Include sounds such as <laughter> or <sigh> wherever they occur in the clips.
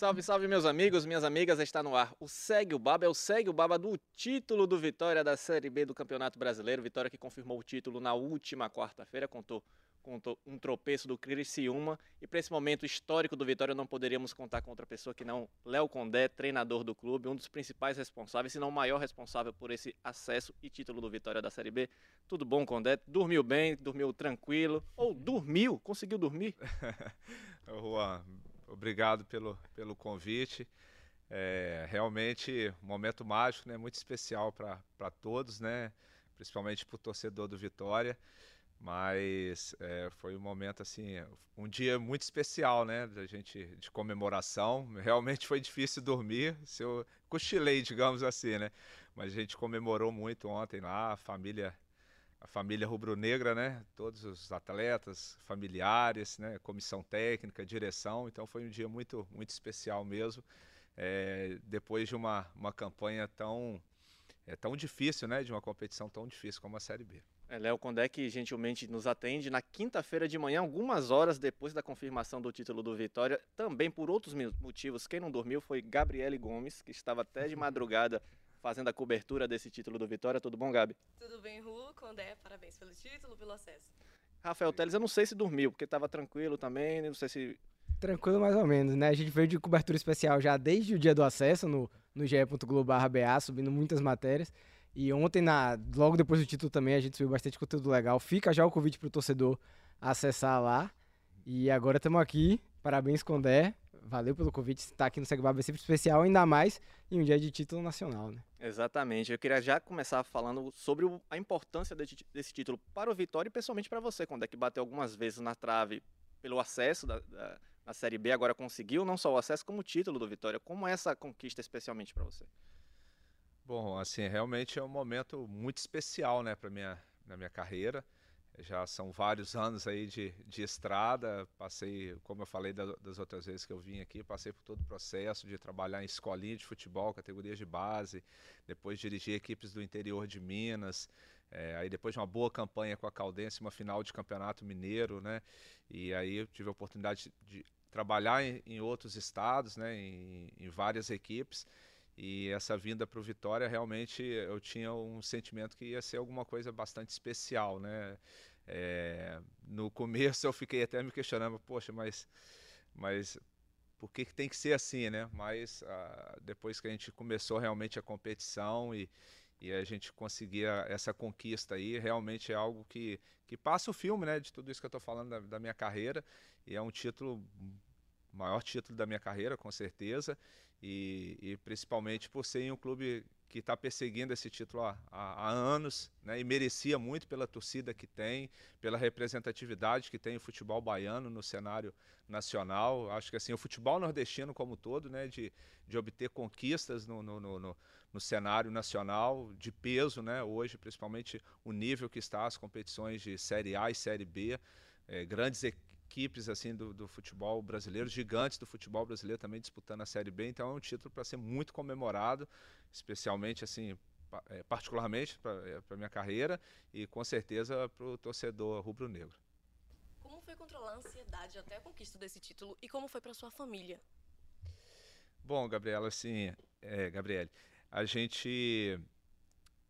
Salve, salve, meus amigos, minhas amigas, está no ar. O Segue o Baba é o Segue o Baba do título do Vitória da Série B do Campeonato Brasileiro. Vitória que confirmou o título na última quarta-feira, contou com um tropeço do Criciúma. E para esse momento histórico do Vitória, não poderíamos contar com outra pessoa que não Léo Condé, treinador do clube, um dos principais responsáveis, se não o maior responsável por esse acesso e título do Vitória da Série B. Tudo bom, Condé? Dormiu bem, dormiu tranquilo? Ou dormiu? Conseguiu dormir? <laughs> Juan, obrigado pelo, pelo convite. É realmente um momento mágico, né? muito especial para todos, né? principalmente para o torcedor do Vitória. Mas é, foi um momento assim, um dia muito especial, né, da gente de comemoração. Realmente foi difícil dormir, se eu cochilei, digamos assim, né? Mas a gente comemorou muito ontem lá, a família a família rubro-negra, né? Todos os atletas, familiares, né? Comissão técnica, direção. Então foi um dia muito, muito especial mesmo. É, depois de uma, uma campanha tão, é, tão difícil, né? De uma competição tão difícil como a Série B. É, Léo Condé que gentilmente nos atende na quinta-feira de manhã, algumas horas depois da confirmação do título do Vitória, também por outros motivos. Quem não dormiu foi Gabriele Gomes, que estava até de madrugada fazendo a cobertura desse título do Vitória. Tudo bom, Gabi? Tudo bem, Ru, Condé, parabéns pelo título, pelo acesso. Rafael Teles, eu não sei se dormiu, porque estava tranquilo também, não sei se... Tranquilo mais ou menos, né? A gente veio de cobertura especial já desde o dia do acesso no, no ge.globo.ba, subindo muitas matérias. E ontem, na, logo depois do título também, a gente subiu bastante conteúdo legal. Fica já o convite para o torcedor acessar lá. E agora estamos aqui. Parabéns, Condé. Valeu pelo convite. Estar aqui no Segbaba é sempre especial, ainda mais em um dia de título nacional, né? Exatamente. Eu queria já começar falando sobre a importância desse título para o Vitória e pessoalmente para você, quando é que bateu algumas vezes na trave pelo acesso da, da, na Série B, agora conseguiu não só o acesso, como o título do Vitória. Como é essa conquista especialmente para você? Bom, assim, realmente é um momento muito especial, né, para minha na minha carreira já são vários anos aí de, de estrada, passei, como eu falei da, das outras vezes que eu vim aqui, passei por todo o processo de trabalhar em escolinha de futebol, categorias de base, depois dirigir equipes do interior de Minas, é, aí depois de uma boa campanha com a Caldense, uma final de campeonato mineiro, né, e aí eu tive a oportunidade de trabalhar em, em outros estados, né, em, em várias equipes, e essa vinda para o Vitória, realmente eu tinha um sentimento que ia ser alguma coisa bastante especial, né? É, no começo eu fiquei até me questionando, poxa, mas, mas por que, que tem que ser assim, né? Mas ah, depois que a gente começou realmente a competição e, e a gente conseguia essa conquista aí, realmente é algo que, que passa o filme, né? De tudo isso que eu estou falando da, da minha carreira e é um título maior título da minha carreira, com certeza, e, e principalmente por ser um clube que está perseguindo esse título há, há, há anos, né, e merecia muito pela torcida que tem, pela representatividade que tem o futebol baiano no cenário nacional. Acho que assim o futebol nordestino como todo, né, de, de obter conquistas no, no, no, no cenário nacional de peso, né, hoje principalmente o nível que está as competições de Série A e Série B, é, grandes equipes assim do, do, futebol brasileiro, gigantes do futebol brasileiro também disputando a Série B, então é um título para ser muito comemorado, especialmente assim, é, particularmente para é, minha carreira e com certeza para o torcedor rubro-negro. Como foi controlar a ansiedade até a conquista desse título e como foi para sua família? Bom, Gabriela, assim, é, Gabriele, a gente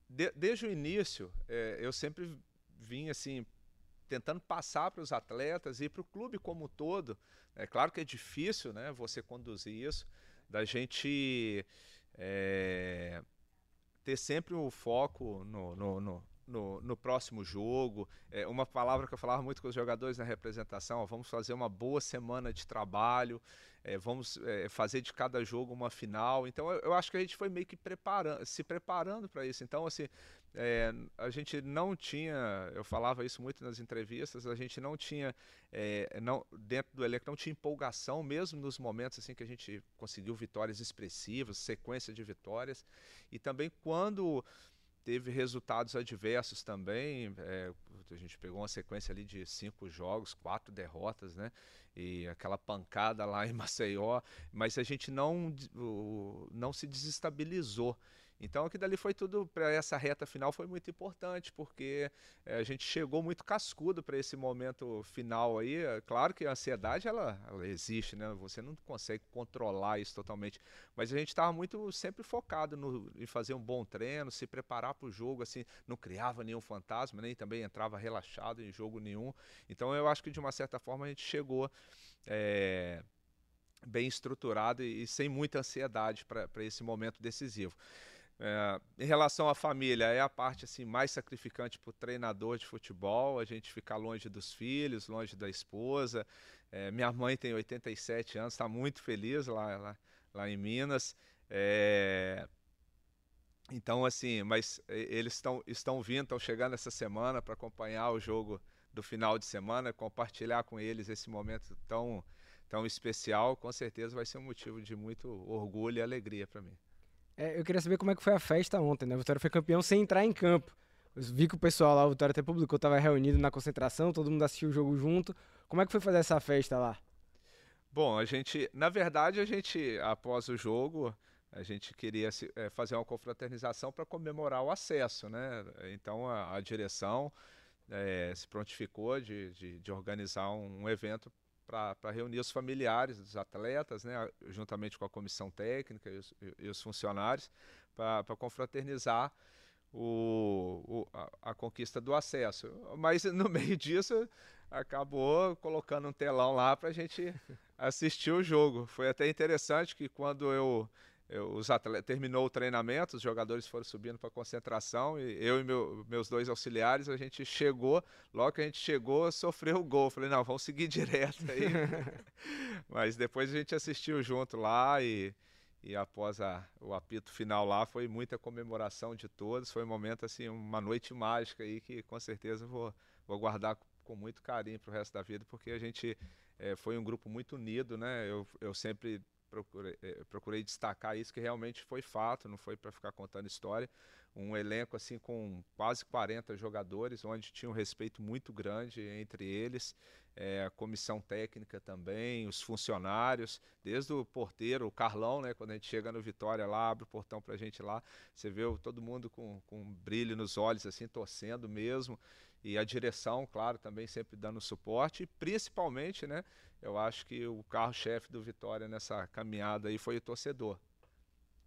de, desde o início é, eu sempre vim assim tentando passar para os atletas e para o clube como um todo. É claro que é difícil né, você conduzir isso, da gente é, ter sempre o foco no, no, no, no, no próximo jogo. É, uma palavra que eu falava muito com os jogadores na representação: ó, vamos fazer uma boa semana de trabalho, é, vamos é, fazer de cada jogo uma final. Então eu, eu, acho que a gente foi meio que preparando, se preparando para isso. Então, assim, é, a gente não tinha, eu falava isso muito nas entrevistas, a gente não tinha, é, não, dentro do elenco, não tinha empolgação, mesmo nos momentos assim que a gente conseguiu vitórias expressivas, sequência de vitórias, e também quando teve resultados adversos também, é, a gente pegou uma sequência ali de cinco jogos, quatro derrotas, né, e aquela pancada lá <laughs> em Maceió, mas a gente não, não se desestabilizou, então aquilo dali foi tudo para essa reta final foi muito importante porque é, a gente chegou muito cascudo para esse momento final aí. É, claro que a ansiedade ela, ela, existe, né? Você não consegue controlar isso totalmente, mas a gente estava muito sempre focado no, em fazer um bom treino, se preparar para o jogo, assim, não criava nenhum fantasma, nem também entrava relaxado em jogo nenhum. Então eu acho que de uma certa forma a gente chegou é, bem estruturado e, e sem muita ansiedade para esse momento decisivo. É, em relação à família, é a parte assim mais sacrificante para o treinador de futebol, a gente ficar longe dos filhos, longe da esposa. É, minha mãe tem 87 anos, está muito feliz lá, lá, lá em Minas. É, então, assim, mas eles estão, estão vindo, estão chegando essa semana para acompanhar o jogo do final de semana, compartilhar com eles esse momento tão, tão especial. Com certeza vai ser um motivo de muito orgulho e alegria para mim. É, eu queria saber como é que foi a festa ontem, né? O Vitória foi campeão sem entrar em campo. Eu vi que o pessoal lá, o Vitória até publicou, estava reunido na concentração, todo mundo assistiu o jogo junto. Como é que foi fazer essa festa lá? Bom, a gente, na verdade, a gente, após o jogo, a gente queria é, fazer uma confraternização para comemorar o acesso, né? Então a, a direção é, se prontificou de, de, de organizar um evento para reunir os familiares dos atletas, né, juntamente com a comissão técnica e os, e os funcionários, para confraternizar o, o a, a, conquista do acesso. Mas no <laughs> meio disso acabou colocando um telão lá para a gente assistir o jogo. Foi até interessante que quando eu os atletas, terminou o treinamento, os jogadores foram subindo para concentração e eu e meu, meus dois auxiliares, a gente chegou, logo que a gente chegou, sofreu o gol. Falei, não, vamos seguir <laughs> direto aí. <laughs> Mas depois a gente assistiu junto lá e, e após a, o apito final lá, foi muita comemoração de todos. Foi um momento, assim, uma noite mágica aí que com certeza vou, vou guardar com muito carinho para o resto da vida, porque a gente é, foi um grupo muito unido, né? Eu, eu sempre procurei, eh, procurei destacar isso, que realmente foi fato, não foi para ficar contando história. Um elenco assim com quase 40 jogadores, onde tinha um respeito muito grande entre eles, é, a comissão técnica também, os funcionários, desde o porteiro, o Carlão, né, quando a gente chega no Vitória lá, abre o portão para a gente lá, você vê todo mundo com, com um brilho nos olhos, assim, torcendo mesmo e a direção, claro, também sempre dando suporte, e principalmente, né, eu acho que o carro-chefe do Vitória nessa caminhada aí foi o torcedor.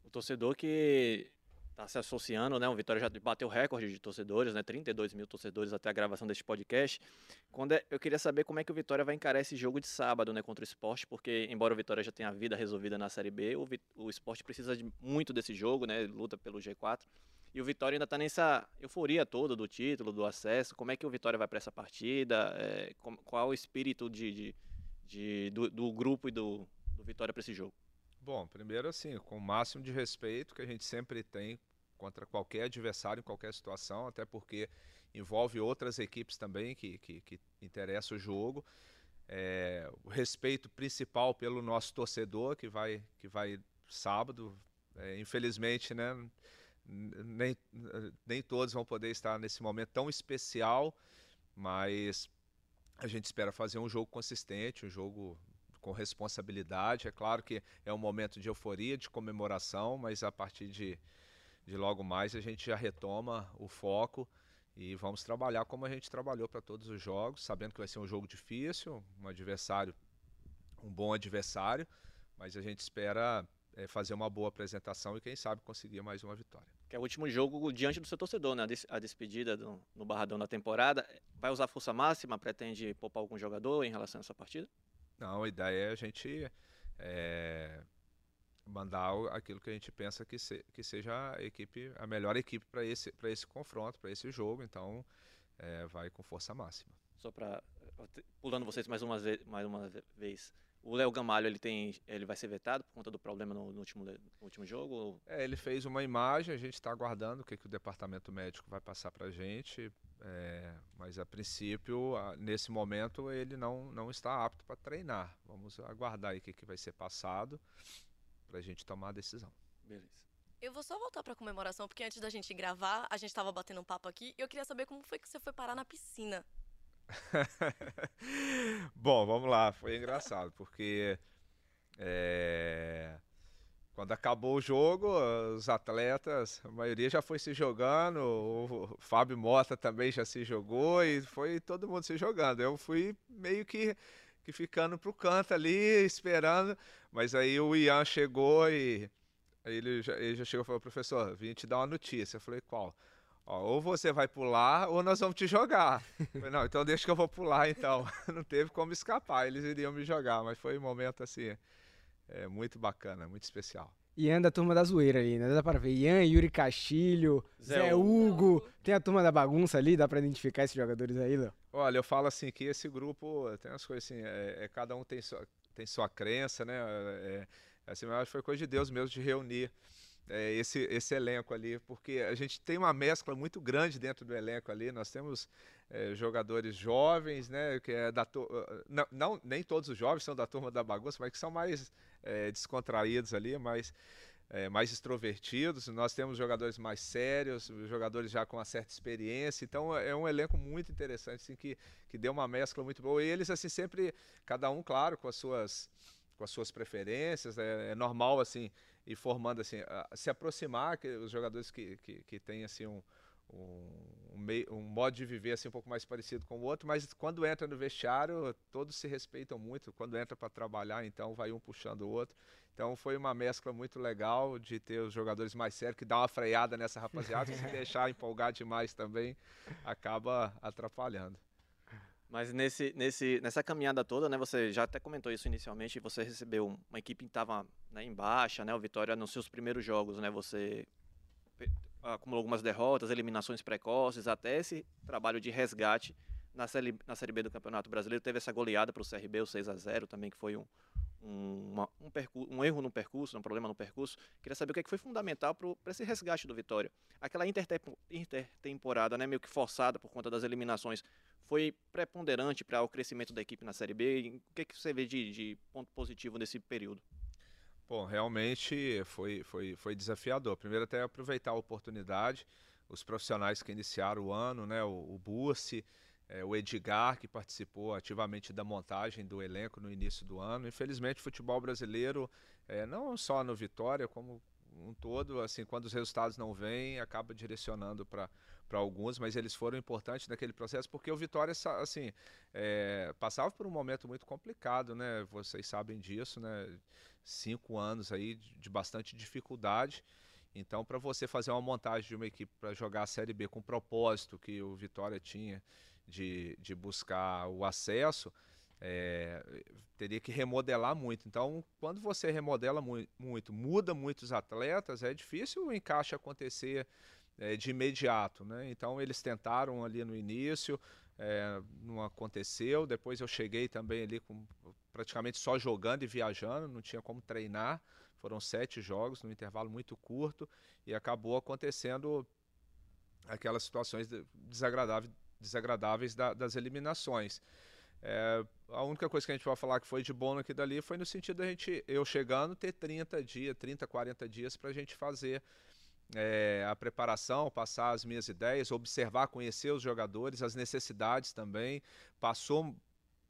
O torcedor que está se associando, né? O Vitória já bateu recorde de torcedores, né? 32 mil torcedores até a gravação deste podcast. Quando é, eu queria saber como é que o Vitória vai encarar esse jogo de sábado, né? Contra o esporte, porque embora o Vitória já tenha a vida resolvida na Série B, o, o esporte precisa de, muito desse jogo, né? Luta pelo G4. E o Vitória ainda está nessa euforia toda do título, do acesso. Como é que o Vitória vai para essa partida? É, qual o espírito de, de, de do, do, grupo e do, do Vitória para esse jogo? Bom, primeiro assim, com o máximo de respeito que a gente sempre tem contra qualquer adversário em qualquer situação, até porque envolve outras equipes também que, que, que interessa o jogo. É, o respeito principal pelo nosso torcedor que vai, que vai sábado. É, infelizmente, né? nem, nem todos vão poder estar nesse momento tão especial, mas a gente espera fazer um jogo consistente, um jogo com responsabilidade. É claro que é um momento de euforia, de comemoração, mas a partir de, de logo mais a gente já retoma o foco e vamos trabalhar como a gente trabalhou para todos os jogos, sabendo que vai ser um jogo difícil, um adversário, um bom adversário, mas a gente espera é, fazer uma boa apresentação e quem sabe conseguir mais uma vitória. Que é o último jogo diante do seu torcedor, né? A despedida do, no Barradão da temporada. Vai usar força máxima? Pretende poupar algum jogador em relação a essa partida? Não, a ideia é a gente é, mandar aquilo que a gente pensa que, se, que seja a equipe, a melhor equipe para esse, esse confronto, para esse jogo. Então, é, vai com força máxima. Só para pulando vocês mais uma mais uma vez O Léo Gamalho, ele tem, ele vai ser vetado por conta do problema no, no último, no último jogo? É, ele fez uma imagem, a gente está aguardando o que, que o departamento médico vai passar para a gente, é, mas a princípio, a, nesse momento, ele não, não está apto para treinar. Vamos aguardar aí o que, que vai ser passado para a gente tomar a decisão. Beleza. Eu vou só voltar pra comemoração, porque antes da gente gravar, a gente tava batendo um papo aqui, e eu queria saber como foi que você foi parar na piscina. <laughs> Bom, vamos lá, foi engraçado, porque é, quando acabou o jogo, os atletas, a maioria já foi se jogando, o Fábio Mota também já se jogou e foi todo mundo se jogando. Eu fui meio que, que ficando pro canto ali, esperando, mas aí o Ian chegou e ele já, ele já chegou e falou, professor, vim te dar uma notícia. Eu falei, qual? Ó, ou você vai pular ou nós vamos te jogar. <laughs> Falei, não, então deixa que eu vou pular então. <laughs> Não teve como escapar, eles iriam me jogar, mas foi um momento assim, é, muito bacana, muito especial. Ian da turma da zoeira ali, né? Dá pra ver. Ian, Yuri Castilho, Zé, Zé Hugo. Hugo. Tem a turma da bagunça ali, dá pra identificar esses jogadores aí, Léo? Olha, eu falo assim que esse grupo tem umas coisas assim, é, é cada um tem sua, tem sua crença, né? É, assim, eu acho que foi coisa de Deus mesmo de reunir é, esse, esse elenco ali, porque a gente tem uma mescla muito grande dentro do elenco ali. Nós temos é, jogadores jovens, né, que é da não, não, nem todos os jovens são da turma da bagunça, mas que são mais é, descontraídos ali, mais é, mais extrovertidos. Nós temos jogadores mais sérios, jogadores já com uma certa experiência. Então é um elenco muito interessante, assim, que que deu uma mescla muito boa. E eles assim sempre, cada um, claro, com as suas com as suas preferências. É, é normal assim e formando assim, se aproximar, que os jogadores que, que, que têm assim um, um, um, meio, um modo de viver assim um pouco mais parecido com o outro, mas quando entra no vestiário, todos se respeitam muito. Quando entra para trabalhar, então vai um puxando o outro. Então foi uma mescla muito legal de ter os jogadores mais sérios, que dá uma freada nessa rapaziada, se <laughs> deixar empolgar demais também, acaba atrapalhando. Mas nesse, nesse, nessa caminhada toda, né, você já até comentou isso inicialmente, você recebeu uma equipe que estava né, em baixa, né, o Vitória nos seus primeiros jogos, né, você acumulou algumas derrotas, eliminações precoces, até esse trabalho de resgate na série, na série B do Campeonato Brasileiro, teve essa goleada para o CRB, o 6 a 0 também, que foi um, um, uma, um, um, erro no percurso, um problema no percurso. Queria saber o que, é que foi fundamental para esse resgate do Vitória. Aquela intertemporada, né, meio que forçada por conta das eliminações, foi preponderante para o crescimento da equipe na Série B? O que, é que você vê de, de ponto positivo nesse período? Bom, realmente foi, foi, foi desafiador. Primeiro até aproveitar a oportunidade, os profissionais que iniciaram o ano, né, o, o é, o Edgar, que participou ativamente da montagem do elenco no início do ano. Infelizmente, o futebol brasileiro, é, não só no Vitória, como um todo, assim, quando os resultados não vêm, acaba direcionando para alguns, mas eles foram importantes naquele processo porque o Vitória, assim, é, passava por um momento muito complicado, né? Vocês sabem disso, né? Cinco anos aí de bastante dificuldade. Então, para você fazer uma montagem de uma equipe para jogar a Série B com o propósito que o Vitória tinha de, de buscar o acesso, é, teria que remodelar muito. Então, quando você remodela mu muito, muda muitos atletas, é difícil o encaixe acontecer é, de imediato. Né? Então eles tentaram ali no início, é, não aconteceu. Depois eu cheguei também ali com praticamente só jogando e viajando, não tinha como treinar. Foram sete jogos num intervalo muito curto e acabou acontecendo aquelas situações desagradáveis, desagradáveis da, das eliminações. É, a única coisa que a gente vai falar que foi de bom aqui dali foi no sentido da gente, eu chegando, ter 30 dias, 30, 40 dias para a gente fazer é, a preparação, passar as minhas ideias, observar, conhecer os jogadores, as necessidades também. Passou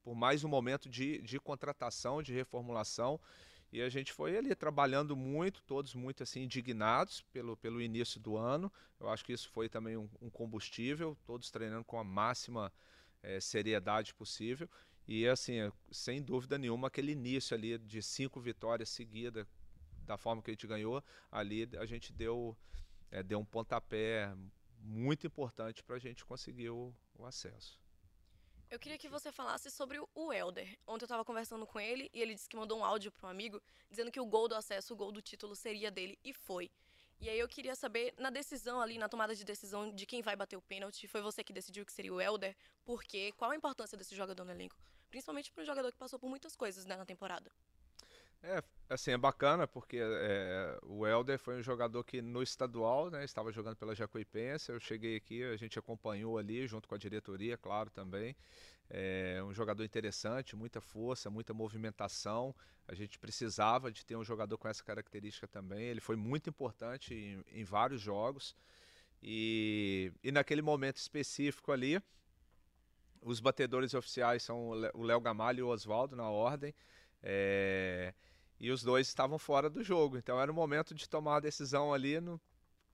por mais um momento de, de contratação, de reformulação. E a gente foi ali trabalhando muito, todos muito assim indignados pelo, pelo início do ano. Eu acho que isso foi também um, um combustível, todos treinando com a máxima é, seriedade possível. E assim, sem dúvida nenhuma, aquele início ali de cinco vitórias seguidas, da forma que a gente ganhou, ali a gente deu, é, deu um pontapé muito importante para a gente conseguir o, o, acesso. Eu queria que você falasse sobre o Helder. Ontem eu estava conversando com ele e ele disse que mandou um áudio para um amigo dizendo que o gol do acesso, o gol do título seria dele e foi. E aí eu queria saber, na decisão ali, na tomada de decisão de quem vai bater o pênalti, foi você que decidiu que seria o Helder, por quê? Qual a importância desse jogador no elenco? Principalmente para um jogador que passou por muitas coisas né, na temporada. É, assim, é bacana porque é, o Helder foi um jogador que no estadual, né, estava jogando pela Jacuipense, eu cheguei aqui, a gente acompanhou ali, junto com a diretoria, claro, também. É um jogador interessante, muita força, muita movimentação. A gente precisava de ter um jogador com essa característica também. Ele foi muito importante em, em vários jogos. E, e naquele momento específico ali, os batedores oficiais são o Léo Gamalho e o Oswaldo na ordem. É, e os dois estavam fora do jogo. Então era o momento de tomar a decisão ali no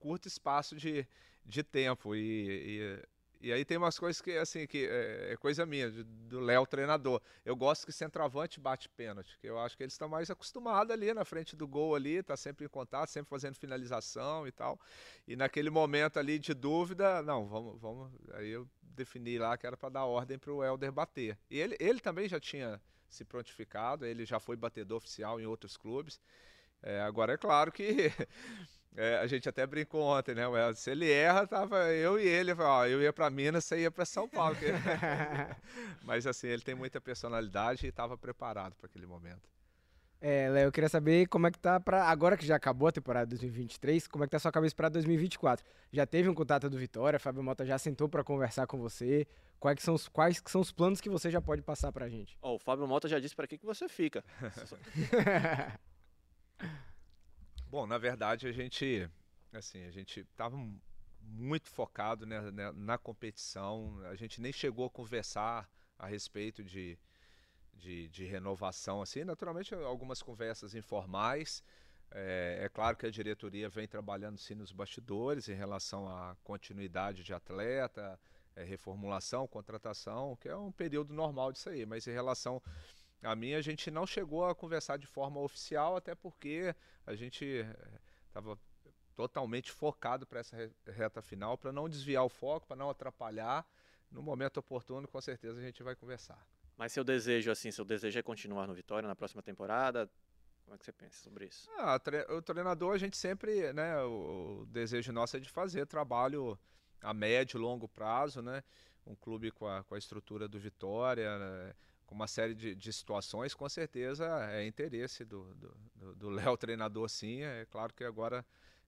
curto espaço de, de tempo. E, e e aí tem umas coisas que, assim, que é, é coisa minha, do Léo treinador. Eu gosto que centroavante bate pênalti, que eu acho que eles estão mais acostumados ali na frente do gol ali, tá sempre em contato, sempre fazendo finalização e tal. E naquele momento ali de dúvida, não, vamos, vamos. Aí eu defini lá que era para dar ordem para o Helder bater. E ele, ele também já tinha se prontificado, ele já foi batedor oficial em outros clubes. É, agora é claro que <laughs> É, a gente até brincou ontem, né? Se ele erra, tava eu e ele. Ó, eu ia para Minas, você ia para São Paulo. <laughs> <laughs> Mas assim, ele tem muita personalidade e estava preparado para aquele momento. É, Léo, eu queria saber como é que tá para agora que já acabou a temporada 2023, como é que tá a sua cabeça para 2024? Já teve um contato do Vitória, Fábio Mota já sentou para conversar com você. Quais que são os quais que são os planos que você já pode passar pra gente? Ó, oh, o Fábio Mota já disse para que que você fica. <laughs> Bom, na verdade a gente, assim, a gente estava muito focado né, né, na competição. A gente nem chegou a conversar a respeito de, de, de renovação, assim. Naturalmente, algumas conversas informais. É, é, claro que a diretoria vem trabalhando sim nos bastidores em relação à continuidade de atleta, é, reformulação, contratação, que é um período normal disso aí. Mas em relação a mim, a gente não chegou a conversar de forma oficial, até porque a gente estava eh, totalmente focado para essa reta final, para não desviar o foco, para não atrapalhar. No momento oportuno, com certeza a gente vai conversar. Mas seu desejo, assim, seu desejo é continuar no Vitória na próxima temporada? Como é que você pensa sobre isso? Ah, o treinador, a gente sempre, né, o, o desejo nosso é de fazer trabalho a médio e longo prazo, né? Um clube com a, com a estrutura do Vitória, né? com uma série de, de, situações, com certeza é interesse do Léo do, do treinador, sim. É claro que agora,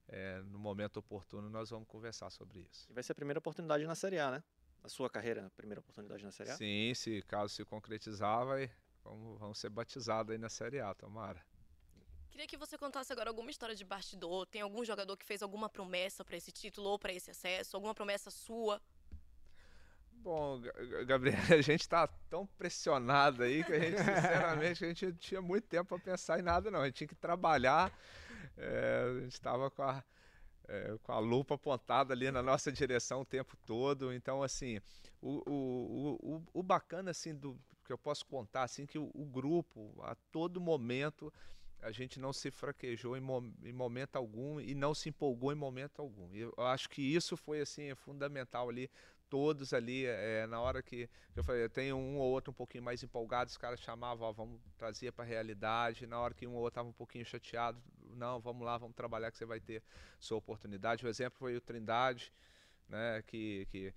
é, no momento oportuno, nós vamos conversar sobre isso. E vai ser a primeira oportunidade na Série A, né? A sua carreira, a primeira oportunidade na Série A? Sim, se caso se concretizar, vai, vamos, vamos ser batizados aí na Série A, tomara. Queria que você contasse agora alguma história de bastidor. Tem algum jogador que fez alguma promessa para esse título ou para esse acesso? Alguma promessa sua? Bom, Gabriel, <laughs> a gente está tão pressionado aí que a gente, sinceramente, a gente não tinha muito tempo para pensar em nada, não. A gente tinha que trabalhar, é, a gente estava com a, é, com a lupa apontada ali na nossa direção o tempo todo. Então, assim, o, o, o, o bacana, assim, do que eu posso contar, assim, que o, o grupo, a todo momento, a gente não se fraquejou em, em, momento algum e não se empolgou em momento algum. E eu acho que isso foi assim fundamental ali todos ali, é, na hora que eu falei, tem um ou outro um pouquinho mais empolgado, os caras chamavam, ó, vamos trazer para a realidade. Na hora que um ou outro estava um pouquinho chateado, não, vamos lá, vamos trabalhar que você vai ter sua oportunidade. O exemplo foi o Trindade, né, que, que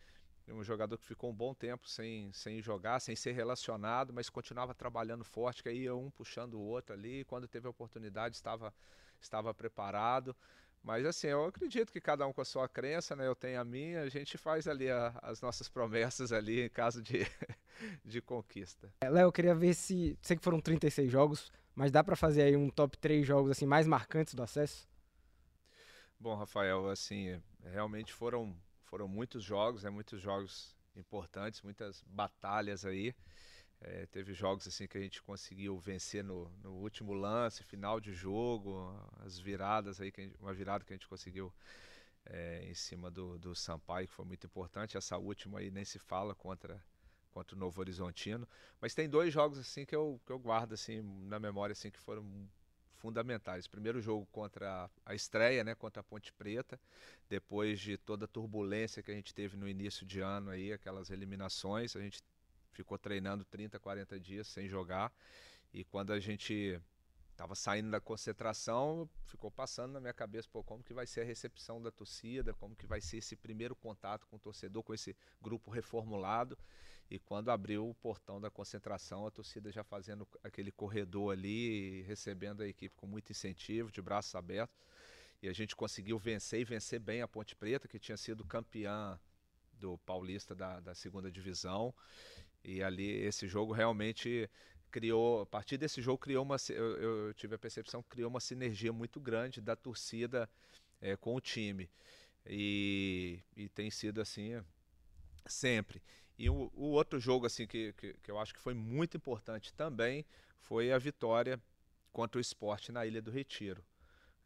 um jogador que ficou um bom tempo sem, sem jogar, sem ser relacionado, mas continuava trabalhando forte, que ia um puxando o outro ali. Quando teve a oportunidade, estava, estava preparado. Mas assim, eu acredito que cada um com a sua crença, né? Eu tenho a minha, a gente faz ali a, as nossas promessas ali em caso de, <laughs> de conquista. É, Léo, eu queria ver se. Sei que foram 36 jogos, mas dá para fazer aí um top 3 jogos assim mais marcantes do acesso? Bom, Rafael, assim, realmente foram, foram muitos jogos, né? Muitos jogos importantes, muitas batalhas aí. É, teve jogos assim que a gente conseguiu vencer no, no, último lance, final de jogo, as viradas aí, gente, uma virada que a gente conseguiu é, em cima do, do Sampaio, que foi muito importante. Essa última aí nem se fala contra, contra o Novo Horizontino. Mas tem dois jogos assim que eu, que eu guardo assim na memória assim que foram fundamentais. Primeiro jogo contra a estreia, né, contra a Ponte Preta, depois de toda a turbulência que a gente teve no início de ano aí, aquelas eliminações, a gente ficou treinando 30, 40 dias sem jogar. E quando a gente Tava saindo da concentração, ficou passando na minha cabeça, pô, como que vai ser a recepção da torcida, como que vai ser esse primeiro contato com o torcedor, com esse grupo reformulado. E quando abriu o portão da concentração, a torcida já fazendo aquele corredor ali, recebendo a equipe com muito incentivo, de braços abertos. E a gente conseguiu vencer e vencer bem a Ponte Preta, que tinha sido campeã do Paulista da, da segunda divisão. E ali esse jogo realmente criou, a partir desse jogo criou uma, eu, eu tive a percepção que criou uma sinergia muito grande da torcida é, com o time. E, e tem sido assim sempre. E o, o outro jogo assim que, que, que, eu acho que foi muito importante também foi a vitória contra o esporte na Ilha do Retiro.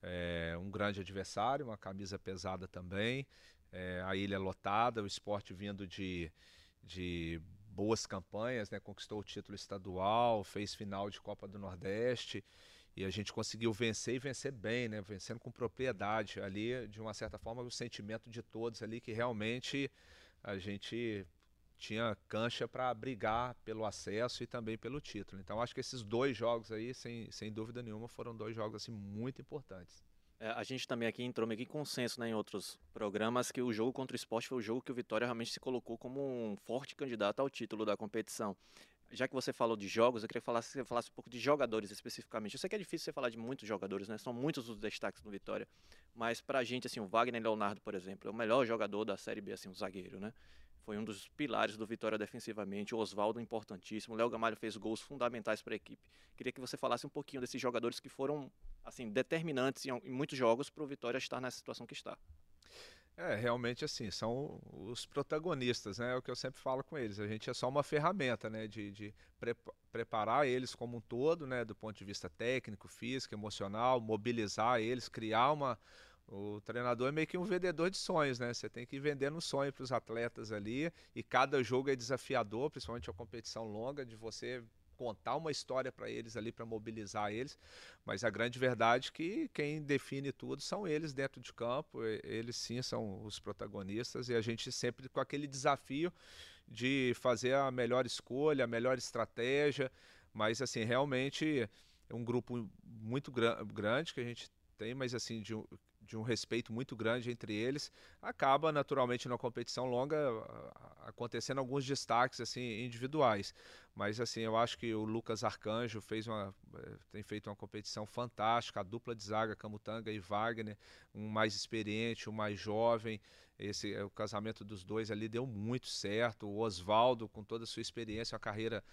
É, um grande adversário, uma camisa pesada também, é, a ilha lotada, o esporte vindo de, de boas campanhas, né? conquistou o título estadual, fez final de Copa do Nordeste e a gente conseguiu vencer e vencer bem, né? vencendo com propriedade ali, de uma certa forma, o sentimento de todos ali que realmente a gente tinha cancha para brigar pelo acesso e também pelo título. Então acho que esses dois jogos aí, sem, sem dúvida nenhuma, foram dois jogos assim muito importantes. É, a gente também aqui entrou meio que em consenso né, em outros programas que o jogo contra o esporte foi o jogo que o Vitória realmente se colocou como um forte candidato ao título da competição. Já que você falou de jogos, eu queria falar, que você falasse um pouco de jogadores especificamente. Eu sei que é difícil você falar de muitos jogadores, né? São muitos os destaques do Vitória. Mas pra gente, assim, o Wagner Leonardo, por exemplo, é o melhor jogador da Série B, assim, o zagueiro, né? Foi um dos pilares do Vitória defensivamente. O Oswaldo, importantíssimo. O Léo Gamalho fez gols fundamentais para a equipe. Queria que você falasse um pouquinho desses jogadores que foram assim determinantes em, em muitos jogos para o Vitória estar nessa situação que está. É, realmente assim, são os protagonistas, né? É o que eu sempre falo com eles. A gente é só uma ferramenta, né? De, de pre preparar eles como um todo, né? Do ponto de vista técnico, físico, emocional, mobilizar eles, criar uma, o treinador é meio que um vendedor de sonhos, né? Você tem que ir vendendo um sonho para os atletas ali e cada jogo é desafiador, principalmente a competição longa, de você contar uma história para eles ali para mobilizar eles, mas a grande verdade é que quem define tudo são eles dentro de campo, eles sim são os protagonistas e a gente sempre com aquele desafio de fazer a melhor escolha, a melhor estratégia, mas assim, realmente é um grupo muito grande que a gente tem, mas assim, de, de um respeito muito grande entre eles, acaba naturalmente na competição longa acontecendo alguns destaques assim individuais. Mas assim, eu acho que o Lucas Arcanjo fez uma eh, tem feito uma competição fantástica, a dupla de zaga Camutanga e Wagner, um mais experiente, um mais jovem. Esse o casamento dos dois ali deu muito certo. O Oswaldo com toda a sua experiência, a carreira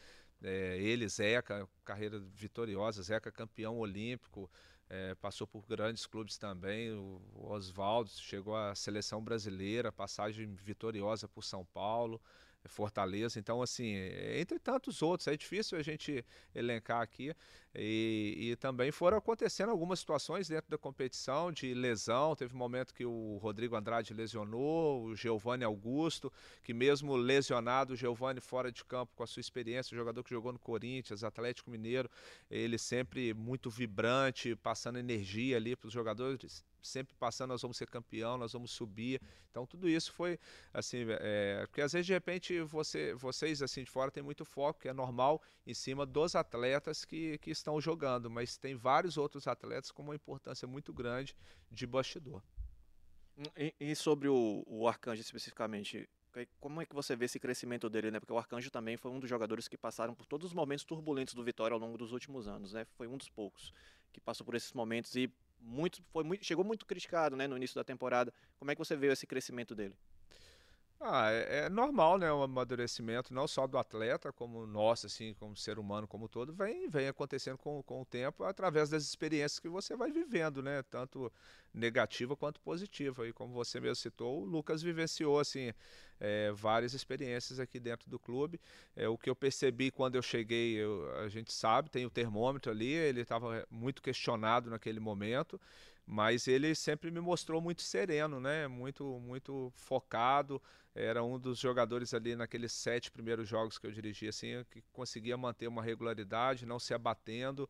é, ele, Zeca, carreira vitoriosa, Zeca campeão olímpico, é, passou por grandes clubes também. O, Oswaldo chegou à seleção brasileira, passagem vitoriosa por São Paulo. Fortaleza. Então, assim, entre tantos outros, é difícil a gente elencar aqui. E, e, também foram acontecendo algumas situações dentro da competição de lesão. Teve um momento que o Rodrigo Andrade lesionou, o Giovanni Augusto, que mesmo lesionado, o Giovanni fora de campo com a sua experiência, o jogador que jogou no Corinthians, Atlético Mineiro, ele sempre muito vibrante, passando energia ali para os jogadores sempre passando, nós vamos ser campeão, nós vamos subir. Então tudo isso foi assim, é, porque às vezes de repente você, vocês assim de fora tem muito foco, que é normal, em cima dos atletas que, que estão jogando, mas tem vários outros atletas com uma importância muito grande de bastidor. E, e sobre o, o Arcanjo especificamente, como é que você vê esse crescimento dele, né? Porque o Arcanjo também foi um dos jogadores que passaram por todos os momentos turbulentos do Vitória ao longo dos últimos anos, né? Foi um dos poucos que passou por esses momentos e muito, foi muito, chegou muito criticado né, no início da temporada. Como é que você vê esse crescimento dele? Ah, é, é, normal, né, o amadurecimento, não só do atleta, como nosso, assim, como ser humano como todo, vem, vem acontecendo com, com o tempo, através das experiências que você vai vivendo, né, tanto negativa quanto positiva. E como você mesmo citou, o Lucas vivenciou, assim, é, várias experiências aqui dentro do clube. É, o que eu percebi quando eu cheguei, eu, a gente sabe, tem o termômetro ali, ele estava muito questionado naquele momento, mas ele sempre me mostrou muito sereno, né? Muito, muito focado. Era um dos jogadores ali naqueles sete primeiros jogos que eu dirigi, assim, que conseguia manter uma regularidade, não se abatendo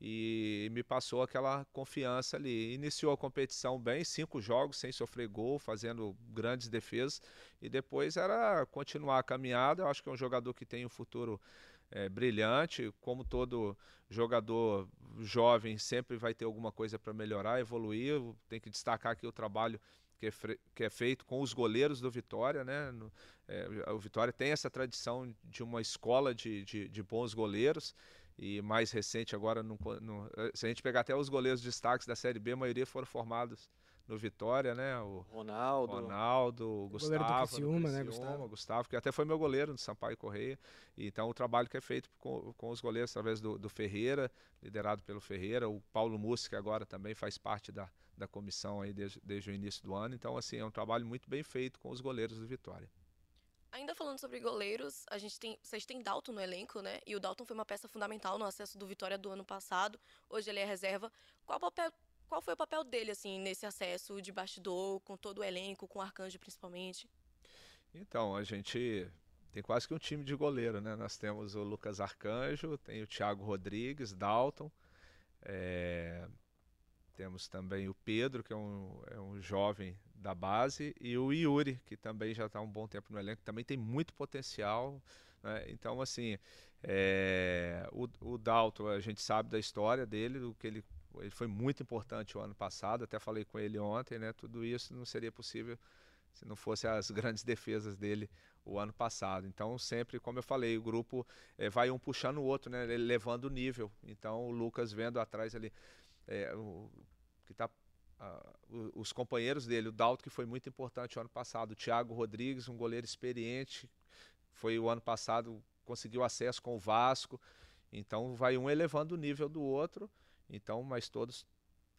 e me passou aquela confiança ali. Iniciou a competição bem, cinco jogos sem sofrer gol, fazendo grandes defesas e depois era continuar a caminhada. Eu acho que é um jogador que tem um futuro é, brilhante, como todo jogador jovem sempre vai ter alguma coisa para melhorar, evoluir. Tem que destacar aqui o trabalho que é, que é, feito com os goleiros do Vitória, né? No, é, o Vitória tem essa tradição de uma escola de, de, de bons goleiros e mais recente agora, no, no, se a gente pegar até os goleiros destaques da Série B, a maioria foram formados no Vitória, né? O Ronaldo, Ronaldo, o Gustavo, goleiro do Criciúma, né, Gustavo? Gustavo, que até foi meu goleiro no Sampaio Correia. Então o trabalho que é feito com, com os goleiros através do, do, Ferreira, liderado pelo Ferreira, o Paulo Mussi, que agora também faz parte da, da comissão aí desde, desde o início do ano. Então assim, é um trabalho muito bem feito com os goleiros do Vitória. Ainda falando sobre goleiros, a gente tem, vocês têm Dalton no elenco, né? E o Dalton foi uma peça fundamental no acesso do Vitória do ano passado. Hoje ele é reserva. Qual papel qual foi o papel dele, assim, nesse acesso de bastidor, com todo o elenco, com o Arcanjo principalmente? Então, a gente tem quase que um time de goleiro, né? Nós temos o Lucas Arcanjo, tem o Thiago Rodrigues, Dalton, é... temos também o Pedro, que é um, é um jovem da base, e o Yuri, que também já está um bom tempo no elenco, também tem muito potencial. Né? Então, assim, é... o, o Dalton, a gente sabe da história dele, do que ele ele foi muito importante o ano passado, até falei com ele ontem, né? Tudo isso não seria possível se não fosse as <laughs> grandes defesas dele o ano passado. Então, sempre, como eu falei, o grupo é, vai um puxando o outro, né? Levando o nível. Então, o Lucas vendo atrás ali, é, o, que tá os companheiros dele, o Dalto, que foi muito importante o ano passado, o Thiago Rodrigues, um goleiro experiente, foi o ano passado, conseguiu acesso com o Vasco, então vai um elevando o nível do outro então, mas todos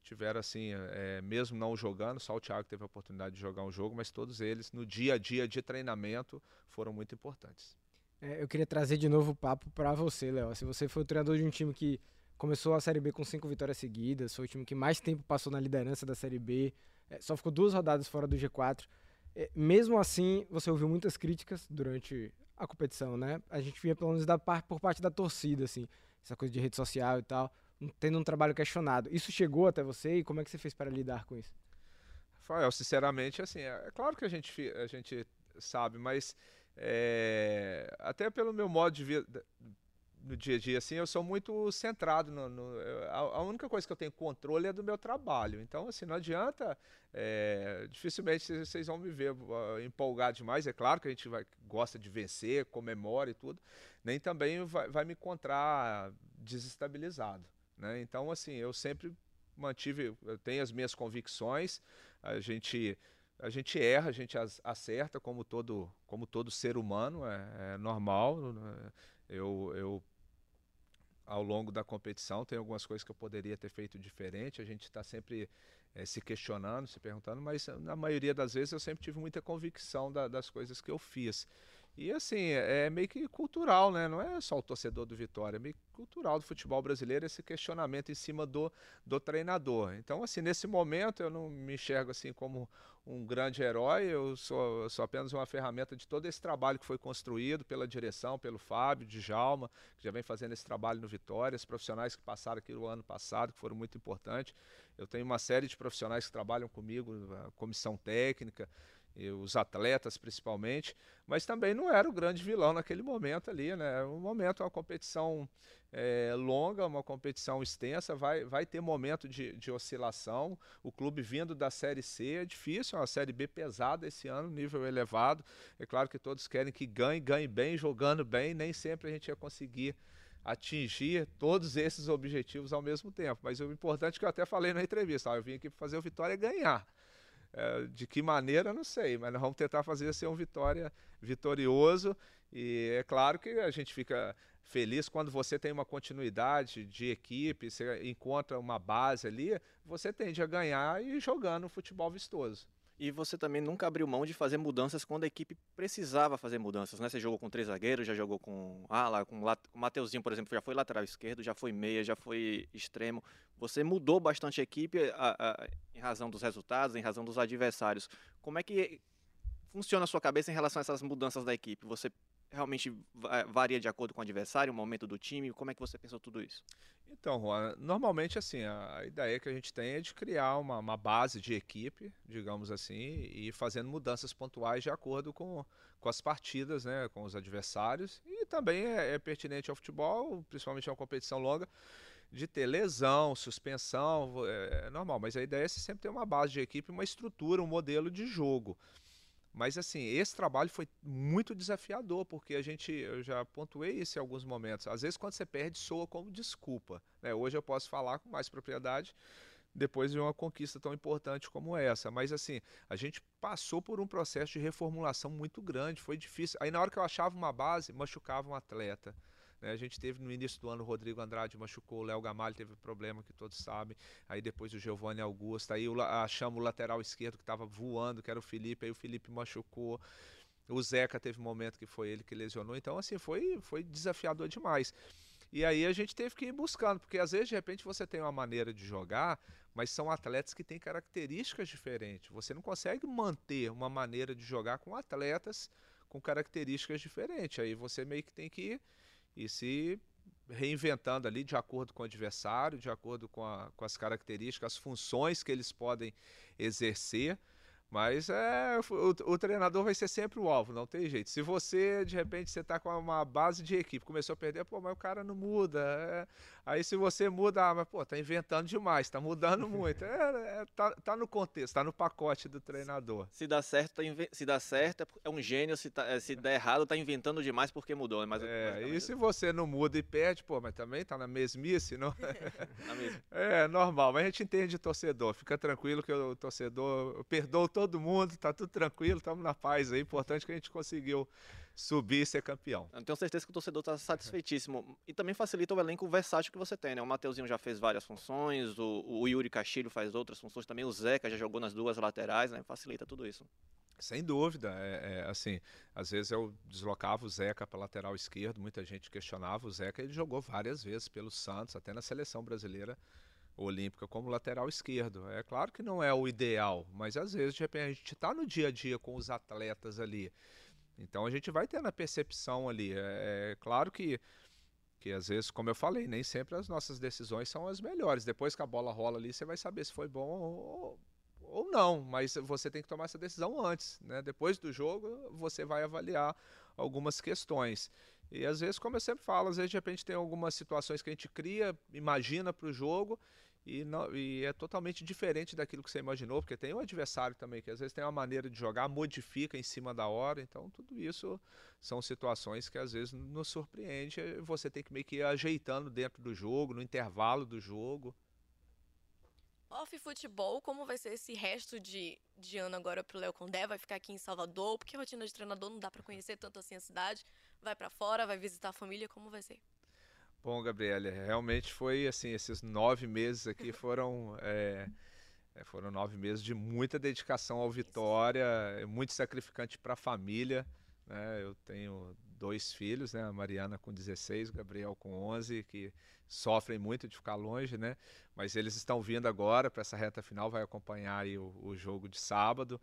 tiveram assim, é, mesmo não jogando, só o Thiago teve a oportunidade de jogar um jogo, mas todos eles no dia a dia de treinamento foram muito importantes. É, eu queria trazer de novo o papo para você, Léo. Se você foi o treinador de um time que começou a Série B com cinco vitórias seguidas, foi o time que mais tempo passou na liderança da Série B, é, só ficou duas rodadas fora do G4. É, mesmo assim, você ouviu muitas críticas durante a competição, né? A gente via pelo menos da, por parte da torcida, assim, essa coisa de rede social e tal tendo um trabalho questionado. Isso chegou até você e como é que você fez para lidar com isso? Rafael, sinceramente, assim, é, é claro que a gente, a gente sabe, mas é, até pelo meu modo de vida no dia a dia, assim, eu sou muito centrado no, no a, a, única coisa que eu tenho controle é do meu trabalho. Então, assim, não adianta, é, dificilmente vocês vão me ver uh, empolgado demais. É claro que a gente vai, gosta de vencer, comemora e tudo, nem também vai, vai me encontrar desestabilizado. Né? Então, assim, eu sempre mantive, eu tenho as minhas convicções, a gente a gente erra, a gente acerta como todo como todo ser humano, é, é normal. Né? Eu, eu ao longo da competição tem algumas coisas que eu poderia ter feito diferente. A gente está sempre é, se questionando, se perguntando, mas na maioria das vezes eu sempre tive muita convicção da, das coisas que eu fiz. E assim, é meio que cultural, né? Não é só o torcedor do Vitória, é meio cultural do futebol brasileiro esse questionamento em cima do, do treinador. Então, assim, nesse momento eu não me enxergo assim como um grande herói, eu sou, eu sou apenas uma ferramenta de todo esse trabalho que foi construído pela direção, pelo Fábio, de Jalma, que já vem fazendo esse trabalho no Vitória, os profissionais que passaram aqui o ano passado, que foram muito importantes. Eu tenho uma série de profissionais que trabalham comigo, a comissão técnica, os atletas principalmente, mas também não era o grande vilão naquele momento ali, né? Um momento, uma competição é, longa, uma competição extensa, vai, vai ter momento de, de oscilação. O clube vindo da Série C é difícil, é uma Série B pesada esse ano, nível elevado. É claro que todos querem que ganhe, ganhe bem, jogando bem, nem sempre a gente ia conseguir atingir todos esses objetivos ao mesmo tempo. Mas o importante é que eu até falei na entrevista, ó, eu vim aqui para fazer o Vitória ganhar. É, de que maneira, não sei, mas nós vamos tentar fazer ser um vitória vitorioso. E é claro que a gente fica feliz quando você tem uma continuidade de equipe, você encontra uma base ali, você tende a ganhar e jogando futebol vistoso. E você também nunca abriu mão de fazer mudanças quando a equipe precisava fazer mudanças, né? Você jogou com três zagueiros, já jogou com ala, com o Mateuzinho, por exemplo, já foi lateral esquerdo, já foi meia, já foi extremo. Você mudou bastante a equipe a, a, em razão dos resultados, em razão dos adversários. Como é que funciona a sua cabeça em relação a essas mudanças da equipe? Você realmente varia de acordo com o adversário, o momento do time? Como é que você pensou tudo isso? Então, Juan, normalmente assim, a ideia que a gente tem é de criar uma, uma, base de equipe, digamos assim, e fazendo mudanças pontuais de acordo com, com as partidas, né, com os adversários. E também é, é pertinente ao futebol, principalmente a uma competição longa, de ter lesão, suspensão, é, é normal. Mas a ideia é sempre ter uma base de equipe, uma estrutura, um modelo de jogo. Mas assim, esse trabalho foi muito desafiador, porque a gente, eu já pontuei isso em alguns momentos. Às vezes quando você perde, soa como desculpa. Né? Hoje eu posso falar com mais propriedade depois de uma conquista tão importante como essa. Mas assim, a gente passou por um processo de reformulação muito grande, foi difícil. Aí na hora que eu achava uma base, machucava um atleta. Né? A gente teve no início do ano o Rodrigo Andrade machucou, o Léo Gamalho teve problema que todos sabem. Aí depois o Giovanni Augusto, aí achamos o lateral esquerdo que estava voando, que era o Felipe, aí o Felipe machucou. O Zeca teve um momento que foi ele que lesionou. Então, assim, foi, foi desafiador demais. E aí a gente teve que ir buscando, porque às vezes de repente você tem uma maneira de jogar, mas são atletas que têm características diferentes. Você não consegue manter uma maneira de jogar com atletas com características diferentes. Aí você meio que tem que ir e se reinventando ali de acordo com o adversário, de acordo com, a, com as características, as funções que eles podem exercer. Mas é, o, o, treinador vai ser sempre o alvo, não tem jeito. Se você, de repente, você está com uma base de equipe, começou a perder, pô, mas o cara não muda. É, aí se você muda, ah, mas pô, tá inventando demais, tá mudando <laughs> muito. É, é, tá, tá no contexto, tá no pacote do treinador. Se dá certo, tá se dá certo, é um gênio, se, tá, é, se der errado, tá inventando demais porque mudou. Mas é, e se você não muda e perde, pô, mas também tá na mesmice, não? é <laughs> <laughs> normal, mas a gente entende torcedor, fica tranquilo que o torcedor perdoa todo mundo, tá tudo tranquilo, estamos na paz aí. Importante que a gente conseguiu subir e ser campeão. Eu tenho certeza que o torcedor está satisfeitíssimo. E também facilita o elenco versátil que você tem, né? O Mateuzinho já fez várias funções, o, o Yuri Castilho faz outras funções também, o Zeca já jogou nas duas laterais, né? Facilita tudo isso. Sem dúvida, é, é, assim, às vezes eu deslocava o Zeca para lateral esquerdo, muita gente questionava o Zeca, ele jogou várias vezes pelo Santos, até na seleção brasileira olímpica como lateral esquerdo. É claro que não é o ideal, mas às vezes de repente a gente está no dia a dia com os atletas ali. Então a gente vai tendo a percepção ali. É, é claro que que às vezes, como eu falei, nem sempre as nossas decisões são as melhores. Depois que a bola rola ali, você vai saber se foi bom ou, ou não, mas você tem que tomar essa decisão antes, né? Depois do jogo, você vai avaliar algumas questões. E às vezes, como eu sempre falo, às vezes de repente tem algumas situações que a gente cria, imagina para o jogo e, não, e, é totalmente diferente daquilo que você imaginou, porque tem um adversário também que às vezes tem uma maneira de jogar, modifica em cima da hora, então tudo isso são situações que às vezes nos surpreende, você tem que meio que ir ajeitando dentro do jogo, no intervalo do jogo. Off futebol, como vai ser esse resto de, de ano agora pro Léo Condé? Vai ficar aqui em Salvador? Porque a rotina de treinador não dá para conhecer tanto assim a cidade. Vai para fora, vai visitar a família, como vai ser? Bom, Gabriela, realmente foi assim, esses nove meses aqui <laughs> foram é, foram nove meses de muita dedicação ao Vitória, muito sacrificante para a família. Né? Eu tenho dois filhos, né? A Mariana com 16, o Gabriel com 11, que sofrem muito de ficar longe, né? Mas eles estão vindo agora para essa reta final, vai acompanhar o, o jogo de sábado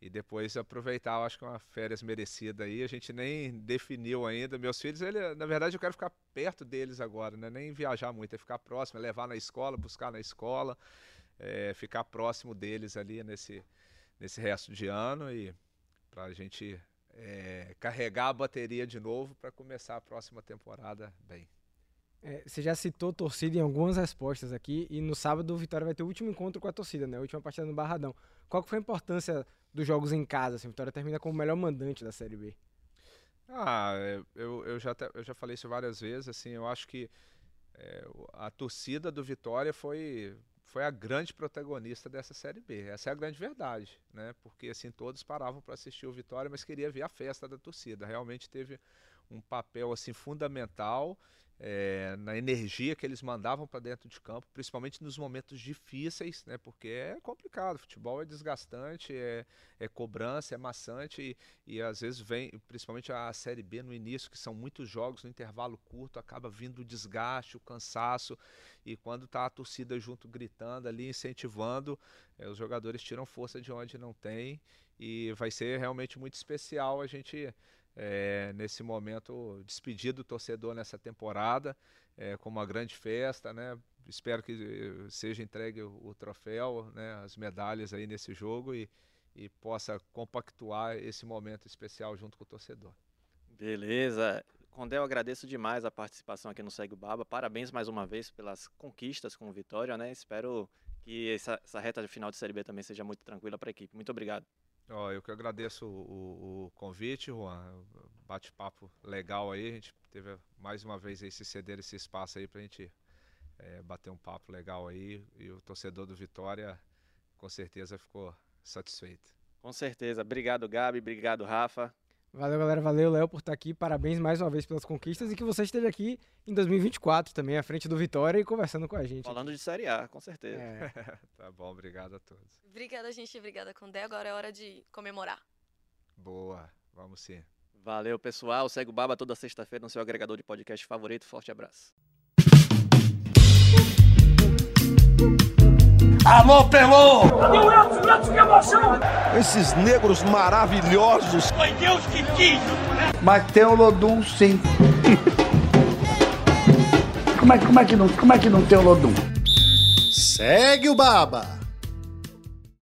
e depois aproveitar, eu acho que é uma férias merecida aí. A gente nem definiu ainda. Meus filhos, ele, na verdade, eu quero ficar perto deles agora, né? Nem viajar muito, é ficar próximo, é levar na escola, buscar na escola, é, ficar próximo deles ali nesse, nesse resto de ano e para a gente é, carregar a bateria de novo para começar a próxima temporada bem. É, você já citou torcida em algumas respostas aqui e no sábado o Vitória vai ter o último encontro com a torcida, né? A última partida no Barradão. Qual foi a importância dos jogos em casa? Assim, a Vitória termina como o melhor mandante da Série B. Ah, é, eu, eu, já, eu já falei isso várias vezes, assim, eu acho que é, a torcida do Vitória foi, foi a grande protagonista dessa Série B. Essa é a grande verdade, né? Porque assim todos paravam para assistir o Vitória, mas queria ver a festa da torcida. Realmente teve um papel assim fundamental é, na energia que eles mandavam para dentro de campo, principalmente nos momentos difíceis, né? Porque é complicado, futebol é desgastante, é, é cobrança, é maçante e, e, às vezes vem, principalmente a Série B no início, que são muitos jogos no intervalo curto, acaba vindo o desgaste, o cansaço e quando tá a torcida junto gritando ali, incentivando, é, os jogadores tiram força de onde não tem e vai ser realmente muito especial a gente é, nesse momento, despedir do torcedor nessa temporada, é, com uma grande festa, né? Espero que eh, seja entregue o, o troféu, né, as medalhas aí nesse jogo e, e possa compactuar esse momento especial junto com o torcedor. Beleza. Condé, eu agradeço demais a participação aqui no Segue o Baba. Parabéns mais uma vez pelas conquistas com Vitória, né? Espero que essa, essa reta de final de Série B também seja muito tranquila para a equipe. Muito obrigado. Oh, eu que agradeço o, o, o convite, Juan. Bate-papo legal aí. A gente teve mais uma vez aí se ceder esse espaço aí para a gente é, bater um papo legal aí. E o torcedor do Vitória com certeza ficou satisfeito. Com certeza. Obrigado, Gabi. Obrigado, Rafa. Valeu, galera. Valeu, Léo, por estar aqui. Parabéns mais uma vez pelas conquistas e que você esteja aqui em 2024 também, à frente do Vitória e conversando com a gente. Falando de Série A, com certeza. É. <laughs> tá bom, obrigado a todos. Obrigada, gente. Obrigada, Condé. Agora é hora de comemorar. Boa, vamos sim. Valeu, pessoal. Segue o Baba toda sexta-feira no seu agregador de podcast favorito. Forte abraço. Alô, Pelô! Esses negros maravilhosos. Foi Deus que quis! Mas tem o Lodum, sim. como, é, como, é que não, como é que não tem o Lodum? Segue o Baba!